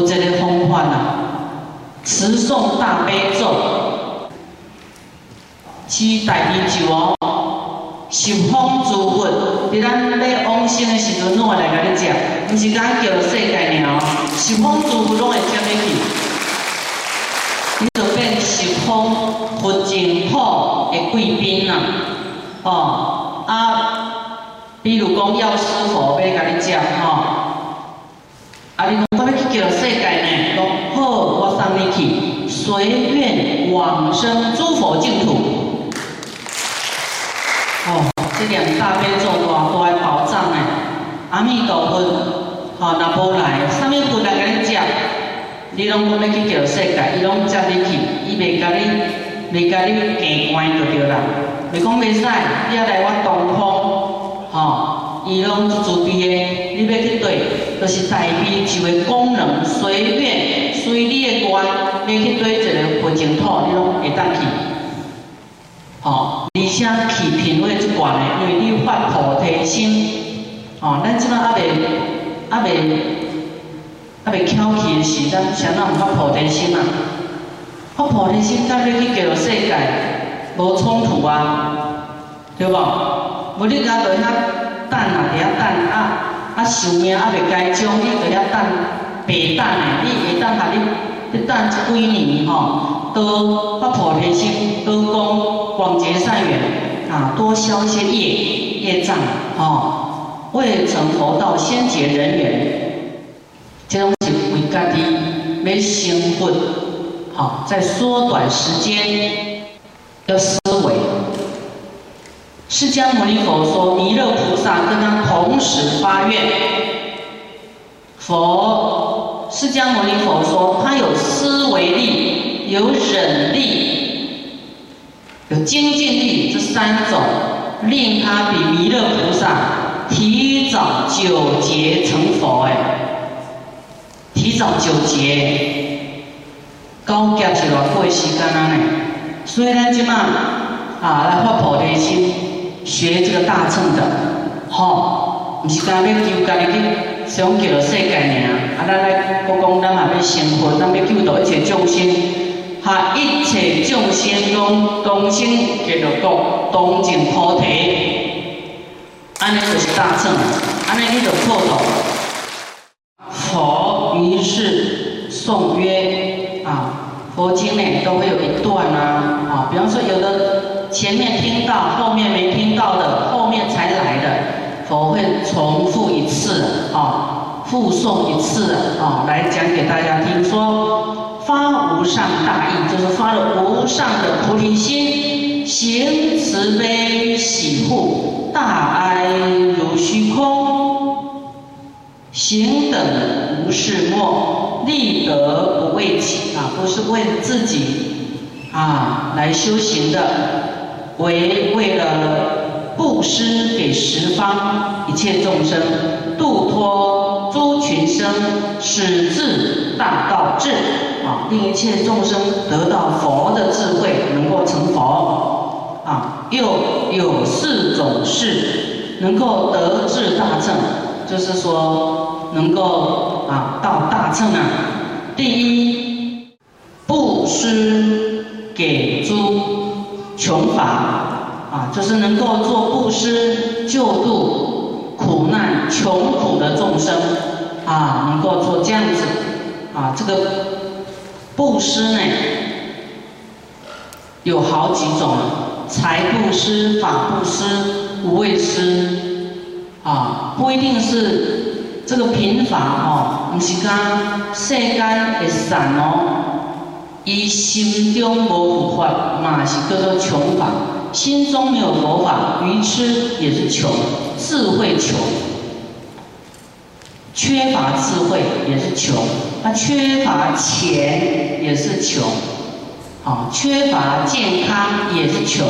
有一个方法啊，持诵大悲咒，是大悲咒哦，十方诸佛，伫咱咧往生的时阵，拢会来甲你接，毋是讲叫世界尔哦，十方诸佛拢会接你去，你就变十方佛净土的贵宾啦，哦啊，比如讲药师佛要甲你接吼。啊！你讲我要去叫世界呢？讲好，我送你去，随愿往生诸佛净土。哦，这两大悲咒大大的宝藏呢！阿弥陀佛，吼，若无来，啥物佛来甲你接？你拢讲要去叫世界，伊拢接你去，伊袂甲你，袂甲你过关就对啦。袂讲袂使，你要来我东方，吼。伊拢是自闭的，你要去对，就是代表就个功能，随便随你的愿，要去对一个佛净土，你拢会当去。吼，而且去品味一寡呢，因为你发菩提心。吼，咱即摆还未还未还未翘起的时，咱谁人毋发菩提心啊？发菩提心，咱要去叫世界无冲突啊，对无？无你家在遐。等啊，伫遐等啊，啊寿命还未解终，你伫遐等白等诶，你会当甲你你等一几年吼，多发菩提心，多讲广结善缘啊，多消一些业业障吼，未成佛道先结人缘，这种是为家己要成佛，好，在缩短时间要思维。释迦牟尼佛说：“弥勒菩萨跟他同时发愿。佛释迦牟尼佛说，他有思维力，有忍力，有精进力，这三种令他比弥勒菩萨提早九劫成佛。哎，提早九劫，高阶是偌贵时间啊呢？所以咱即马啊来发菩提心。”学这个大乘的，吼，毋是讲要救家己去想救到世界尔，啊，咱来国讲咱嘛要成佛，咱要救到一切众生，哈，一切众生拢同心结着国，同证菩提，安尼就是大乘，安尼你就破了。佛于是颂曰，啊，佛经呢都会有一段啊，啊，比方说有的。前面听到，后面没听到的，后面才来的，佛会重复一次，啊，复诵一次，啊，来讲给大家听。说发无上大义，就是发了无上的菩提心，行慈悲喜护，大哀如虚空，行等无是末，立德不为己，啊，不是为自己，啊，来修行的。为为了布施给十方一切众生，度脱诸群生，使至大道至啊，令一切众生得到佛的智慧，能够成佛啊。又有四种事能够得至大乘，就是说能够啊到大乘啊。第一，布施给诸。穷法啊，就是能够做布施救度苦难穷苦的众生啊，能够做这样子啊，这个布施呢有好几种，财布施、法布施、无畏施啊，不一定是这个贫乏哦，不是讲世间会散哦。以心中无佛法，嘛是叫做穷法；心中没有佛法，愚痴也是穷，智慧穷，缺乏智慧也是穷，他缺乏钱也是穷，啊，缺乏健康也是穷，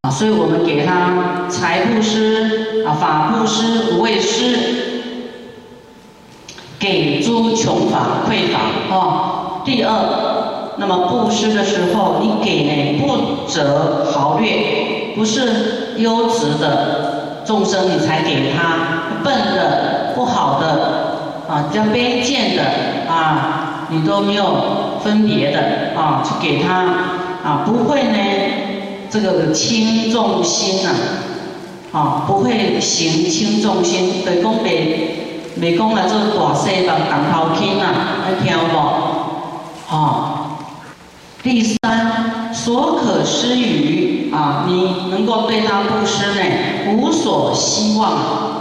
啊，所以我们给他财布施啊，法布施、无畏施。给诸穷乏匮乏啊。第二，那么布施的时候，你给呢不择豪劣，不是优质的众生你才给他，笨的不好的啊，比较卑贱的啊，你都没有分别的啊，去给他啊，不会呢，这个轻重心呐，啊，不会行轻重心，对讲袂袂讲来做大细帮当头轻呐，你听无？啊，第三，所可施予啊，你能够对他布施呢，无所希望。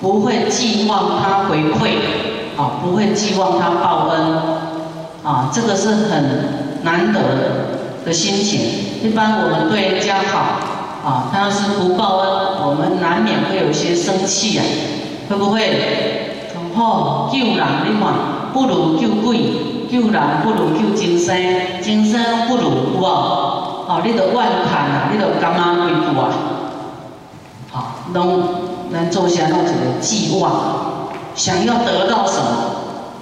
不会寄望他回馈，啊，不会寄望他报恩，啊，这个是很难得的心情。一般我们对人家好，啊，他要是不报恩，我们难免会有些生气啊，会不会？哦，救人你看，不如救鬼；救人不如救精神，精神不如我？哦，你都怨叹啊，你都感恩归故啊，好，拢。能做下那种寄望，想要得到什么，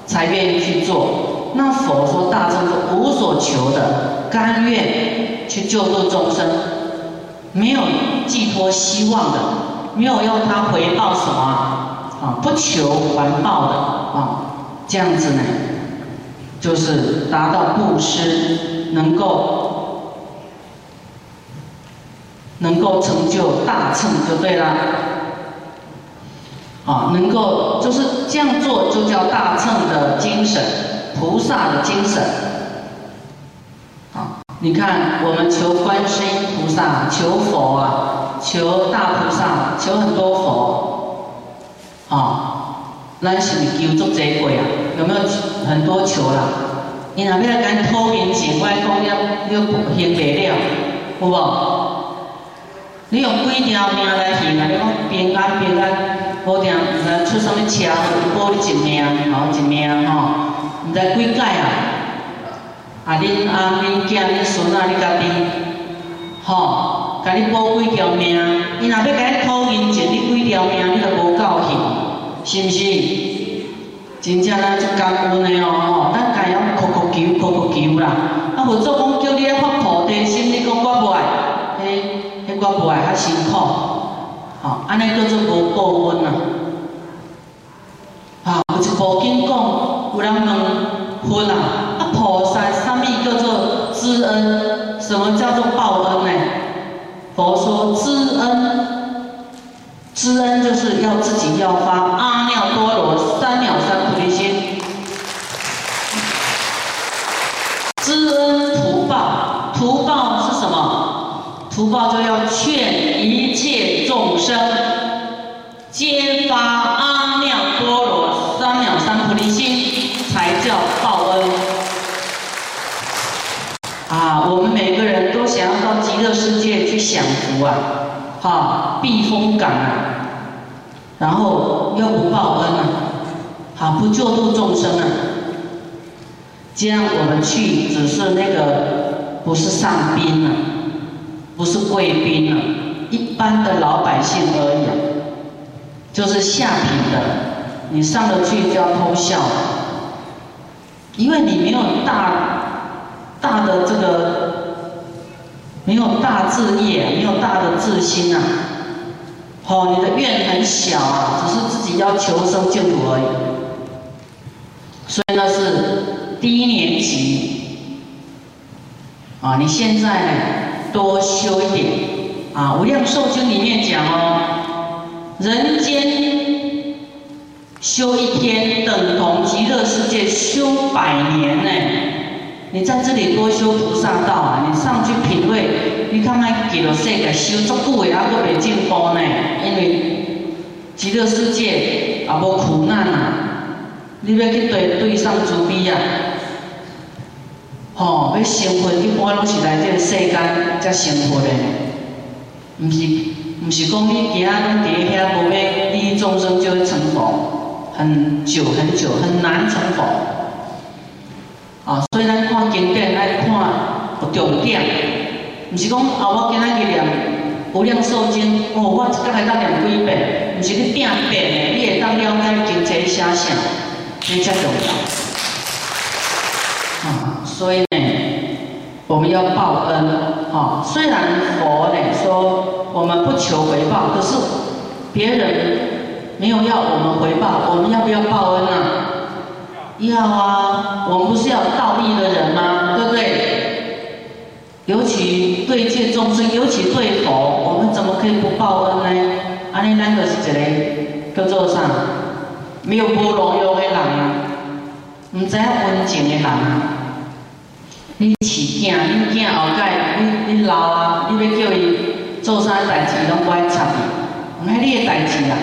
才愿意去做。那佛说大乘是无所求的，甘愿去救度众生，没有寄托希望的，没有要他回报什么啊，不求还报的啊，这样子呢，就是达到布施，能够能够成就大乘就对了。啊，能够就是这样做，就叫大乘的精神，菩萨的精神。啊，你看我们求观世音菩萨，求佛啊，求大菩萨，求很多佛。啊，咱是求足济过啊？有没有很多求啦？你若要跟偷民钱，我讲了，你行不了，有无？你用几条命来行啊？你讲平安平安。好定，毋知出啥物车祸，保你一命，吼一命吼，毋知几届啊？啊，恁阿恁囝恁孙仔，你家己，吼，甲你保几条命？伊若要甲你讨银钱，你几条命你都无够兴，是毋是？真正咱足感恩的哦，吼，咱家要哭哭求，哭哭求啦。啊，无做讲叫你来发菩提心，你讲我无爱，迄迄我无爱较辛苦。啊，安尼叫做无报恩啊！啊，有一部经讲，有人问佛啦，啊菩萨，啥物叫做知恩？什么叫做报恩呢？佛说知恩，知恩就是要自己要发极乐世界去享福啊，哈，避风港啊，然后又不报恩啊，好不救度众生啊，这样我们去只是那个不是上宾啊，不是贵宾啊。一般的老百姓而已，就是下品的，你上得去就要偷笑，因为你没有大大的这个，没有大志业，没有大的志心啊，哦，你的愿很小啊，只是自己要求生净土而已，所以那是低年级，啊，你现在呢多修一点。啊，《无量寿经》里面讲哦，人间修一天等同极乐世界修百年呢。你在这里多修菩萨道啊，你上去品味，你看看极乐世界修足久的，还佫未进步呢。因为极乐世界也无苦难啊，你要去对对上慈悲啊。吼，要成佛一般拢是来这个世间才成佛的。毋是，毋是讲你其他拢伫遐无要利益众生就会成佛，很久很久很难成佛。啊，所以咱看经典爱看有重点，毋是讲啊我今仔日念无量寿经，哦我一工会当念几遍，毋是你定遍的，你会当了解经济写啥，你才重要。啊，所以呢。我们要报恩，哈！虽然佛呢说我们不求回报，可是别人没有要我们回报，我们要不要报恩啊？要啊，我们不是要道义的人吗？对不对？尤其对一切众生，尤其对佛，我们怎么可以不报恩呢？安尼咱就是一个叫做啥？没有无路用的人啊，唔知影温情的人。你饲囝，你囝后盖，你你老啊，你要叫伊做啥代志，拢不爱插伊。唔系你的代志啊，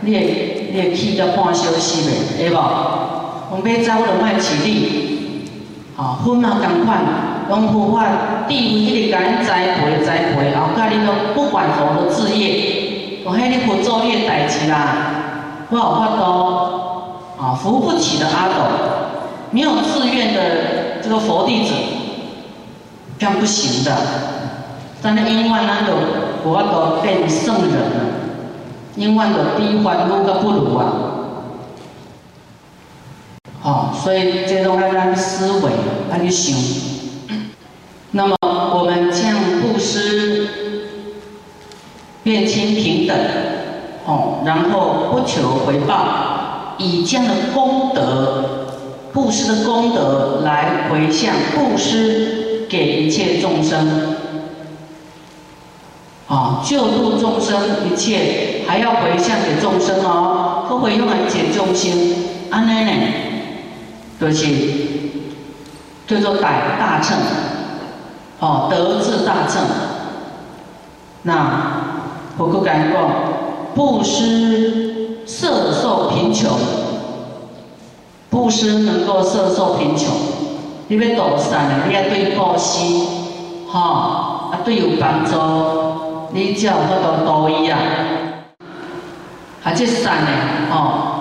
你会你会气到半小时袂，会无？我买走就卖饲你，吼，分嘛共款，用佛法地位一直甲你栽培栽培，后盖你都不管佛的事业，我迄你不做你的代志啦，我有法度，啊，扶不起的阿斗，没有自愿的这个佛弟子，这样不行的。但是因为咱就无法度变圣人了，因为就比凡夫个不如啊。哦，所以这种爱去思维，爱去想。那么我们将布施变清平等，哦，然后不求回报，以这样的功德，布施的功德来回向布施给一切众生，啊，救度众生一切还要回向给众生哦，不会用来解众心，安尼呢？就是叫做大大乘，哦，德智大乘。那我可讲过，布施摄受贫穷，布施能够摄受贫穷。你要度善的，你要对布施，哈，啊对有帮助，你才有法度度伊啊。啊，这善的，哦。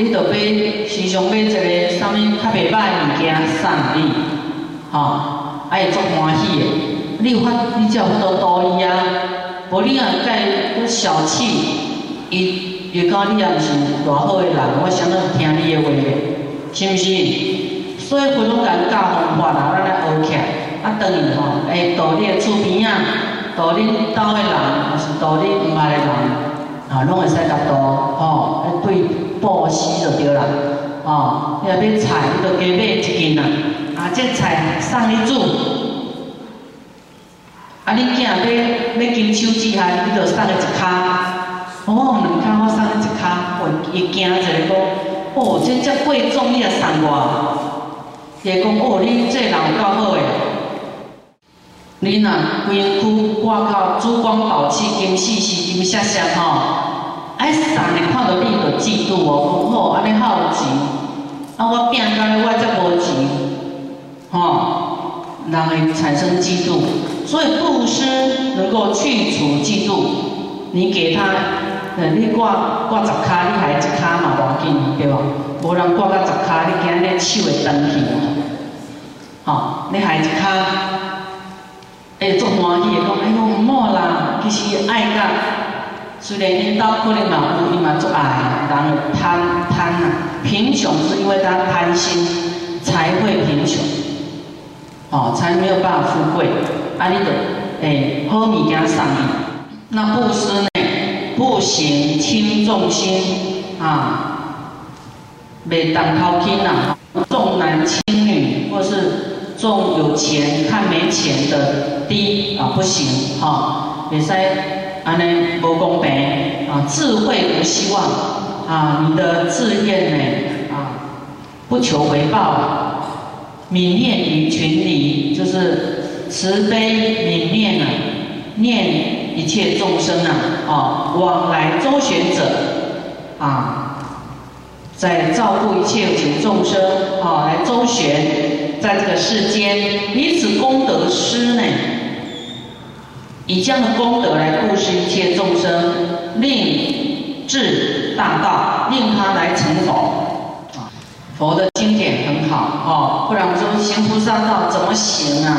你着要时常买一个啥物较袂歹物件送你，吼，爱会足欢喜的。你有法，你才有法度度伊啊。无你若甲伊小气，伊伊讲你也毋是偌好的人，我想到是听你的话，是毋是？所以佛拢甲教方法啦，咱来学起来。啊，当然吼，会度你诶厝边仔，度你兜诶人，还是度你毋捌诶人，啊，拢会使甲度，吼，对。布施就对啦，哦，要买菜，你就加买一斤啦。啊，这菜送你煮，啊，你囝要要金手指下，你就送伊一卡。哦，两卡我送你一卡，我伊惊一下讲，哦，这遮贵重，你也送我。伊讲，哦，你这人有够好诶。你若规区挂靠珠光宝气、金细细、金闪闪吼。哎，送的看到你就嫉妒哦，讲好安尼好钱，啊我拼到咧我则无钱，吼，人会产生嫉妒，所以布施能够去除嫉妒。你给他，呃，你挂挂十卡，你还一卡嘛无要紧，对无？无人挂到十卡，你惊你手会断去哦。吼，你还一卡，会足欢喜，讲哎呦唔好啦，其实爱甲。虽然因兜可能嘛有，伊嘛足爱，人贪贪呐，贫穷是因为他贪心才会贫穷，哦，才没有办法富贵。啊，你得诶好物件送伊，那布施呢？不行轻重心啊，袂当头轻呐，重男轻女或是重有钱看没钱的低啊，不行哈，袂使。安尼无公平啊！智慧无希望啊！你的志愿呢？啊？不求回报，泯念于群里，就是慈悲泯念啊，念一切众生啊！啊，往来周旋者啊，在照顾一切有情众生啊，来周旋在这个世间，以此功德施呢。以这样的功德来布施一切众生，令至大道，令他来成佛。佛的经典很好哦，不然我说行菩萨道怎么行啊？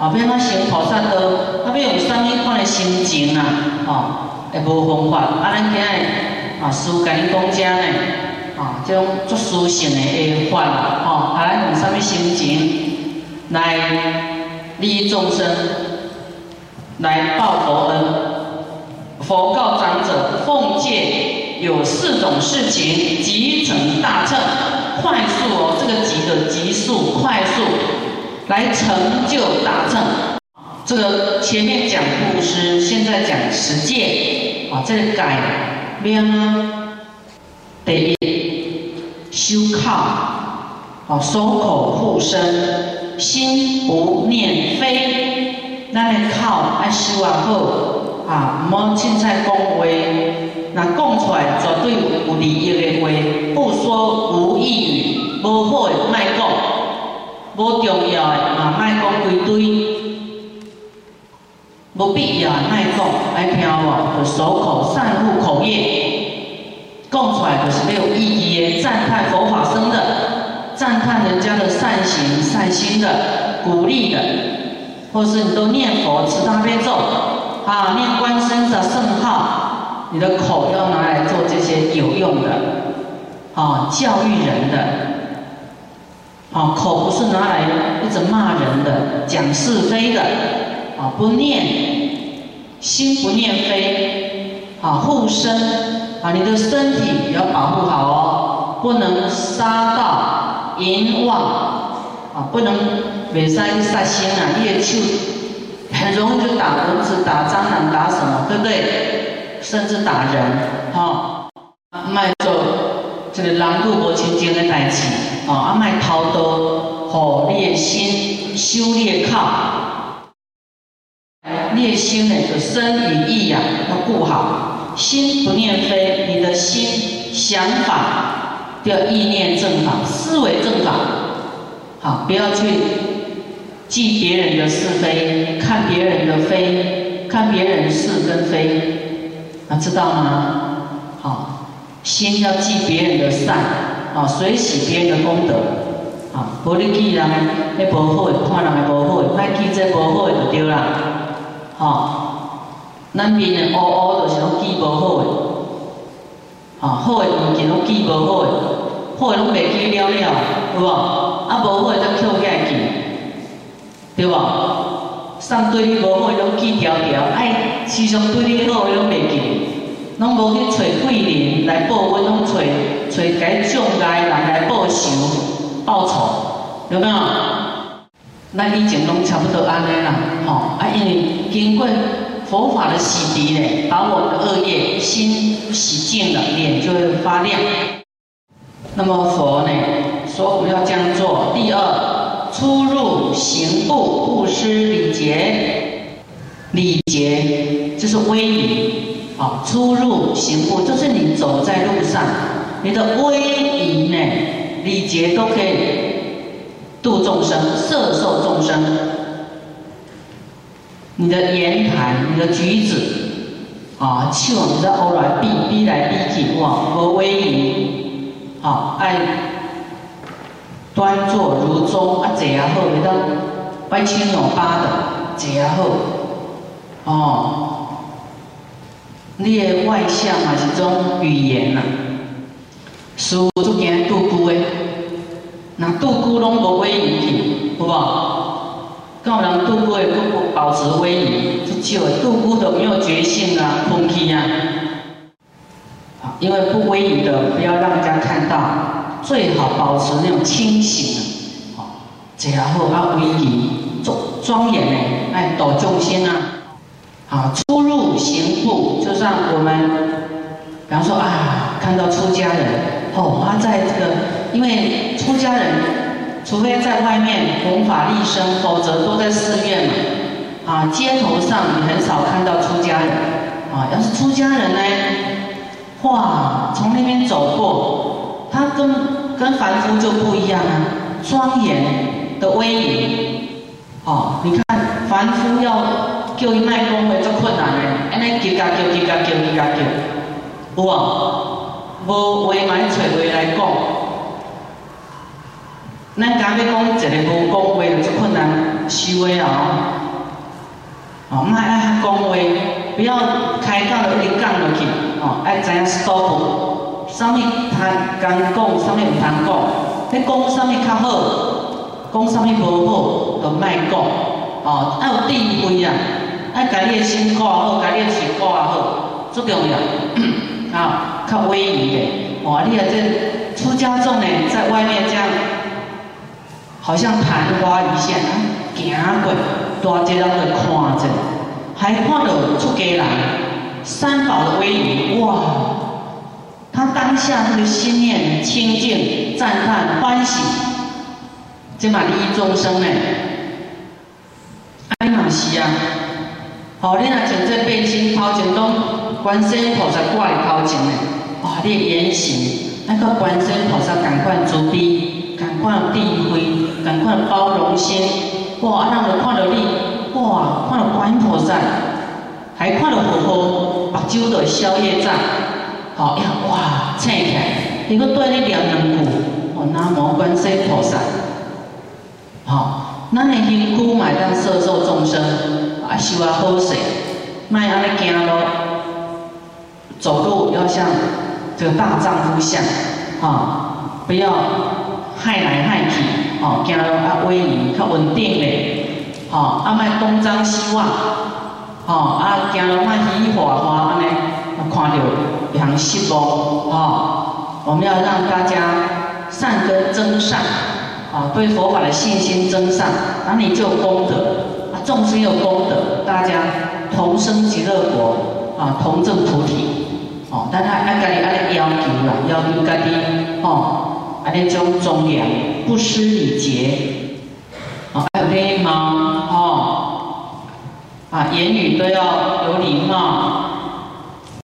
啊，比如他行菩萨道，他没有三么款的心情啊？哦，会无方法。啊，咱今日啊，师父甲你讲遮呢，啊，这种作殊胜的会法啦，哦，啊，咱用什么心情来利益众生？来报佛恩。佛告长者：奉戒有四种事情，即成大乘，快速哦。这个即的急速，快速来成就大正。这个前面讲布施，现在讲实践，啊，这个改变啊，第一修靠，啊，守口护身，心不念非，咱的口爱修啊好，啊，唔好凊彩讲话，若讲出来绝对有利益的话，不说无益语，无好的卖讲，无重要的啊卖讲归堆。无必要卖讲，爱听无？就守口善护口业，讲出来就是没有意义的，赞叹佛法僧的，赞叹人家的善行善心的，鼓励的，或是你都念佛持大悲咒，啊，念观身的圣号，你的口要拿来做这些有用的，啊，教育人的，啊，口不是拿来一直骂人的，讲是非的。啊，不念，心不念非，啊，护身，啊，你的身体要保护好哦，不能杀盗淫妄，啊，不能袂使杀心啊，你的手很容易就打蚊子、打蟑螂、打什么，对不对？甚至打人，哈，卖做这个狼狈无清净的代志，啊，啊，卖偷刀，吼，你的心修炼靠。念心呢，就身与意呀要顾好，心不念非，你的心想法要意念正法，思维正法，好，不要去记别人的是非，看别人的非，看别人是跟非，啊，知道吗？好，心要记别人的善，啊，随喜别人的功德，啊，无你记人的无好，看人的无好，莫记这无好就对啦。吼，咱面的乌乌就是拢记无好诶，吼，好诶物件拢记无好诶，好诶拢袂记了了，有无？啊，无好诶才捡起来记，对无？送对你无好诶拢记条条，哎，时常对你好诶拢袂记，拢无去找贵人来报恩，拢找找该障碍人来报仇报仇，有没有？咱以前拢差不多安尼啦，吼，啊，因为经过佛法的洗涤咧，把我们的恶业心洗净了，脸就会发亮。那么佛呢说我们要这样做。第二，出入行步布施礼节，礼节就是威仪，啊，出入行步就是你走在路上，你的威仪呢，礼节都可以。度众生，摄受众生，你的言谈，你的举止，啊，笑你的欧来逼逼来逼去，哇，和威仪，啊，爱端坐如钟，啊，坐也好，你当歪七扭八的，坐也好，哦，你的外向嘛是种语言呐，书就惊度孤的。那度孤拢无威仪去，有无？有人度孤会不保持威仪，就少度孤都没有决心啊，空气啊。因为不威仪的，不要让人家看到，最好保持那种清醒啊，好，这样好啊，威仪庄庄严呢，哎，抖重心啊，好，出入行步，就像我们，比方说啊，看到出家人，哦，他在这个。因为出家人，除非在外面弘法利生，否则都在寺院嘛。啊，街头上你很少看到出家人。啊，要是出家人呢，哇，从那边走过，他跟跟凡夫就不一样啊，庄严的威仪。哦，你看凡夫要叫伊卖功会足困难的，安尼急加叫，急加叫，急加叫，有无？无话买找话来讲。咱家要讲一个无讲话足困难修的哦，哦，莫爱讲话，不要开讲就一讲落去，哦，爱知影 stop，啥物通讲，啥物毋通讲，你讲啥物较好，讲啥物无好，就莫讲，哦，爱有智慧啊，爱家己的心顾好，家己的心顾好，最重要，啊，较威仪的，哦，你啊这出家众呢，在外面这样。好像昙花一现啊，行过，大家人都看着，还看到出家人三宝的威仪，哇！他当下这个心念清净、赞叹、欢喜，这嘛利益众生呢？哎嘛是啊！好，你若从这背经头前拢观世音菩萨挂在头前呢，哇！你的言行，那个观世音菩萨赶快慈悲，赶快智慧，赶快包容心，哇！让人看到你，哇！看到观音菩萨，还看到佛佛，目睭都消业障。好呀，哇，醒起来，你搁对你念两句，哦，南无观世菩萨，好，咱的辛苦买当摄受众生，啊，修啊好势，卖安尼行路，走路要像这个大丈夫像，哈，不要害来害去，哦，行路啊威仪较稳定嘞，哦，啊卖东张西望，哦，啊行路卖喜喜华华安尼，看到。良心哦，啊，我们要让大家善根增上，啊，对佛法的信心增上，那你就有功德，啊，众生有功德，大家同生极乐国，啊，同证菩提，哦，但他按家己按要求啦，要求家己，哦，安尼种庄严，不失礼节，啊，有礼貌，哦，啊，言语都要有礼貌。